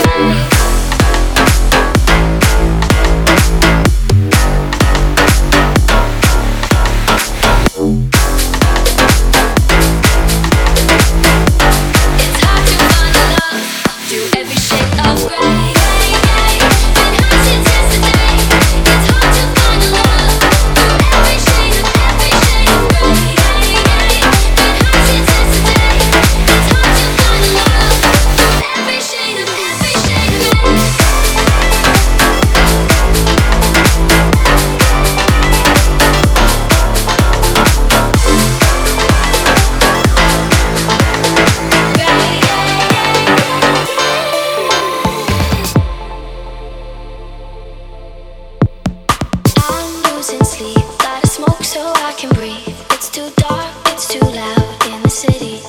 It's Sleep. Gotta smoke so I can breathe. It's too dark, it's too loud in the city.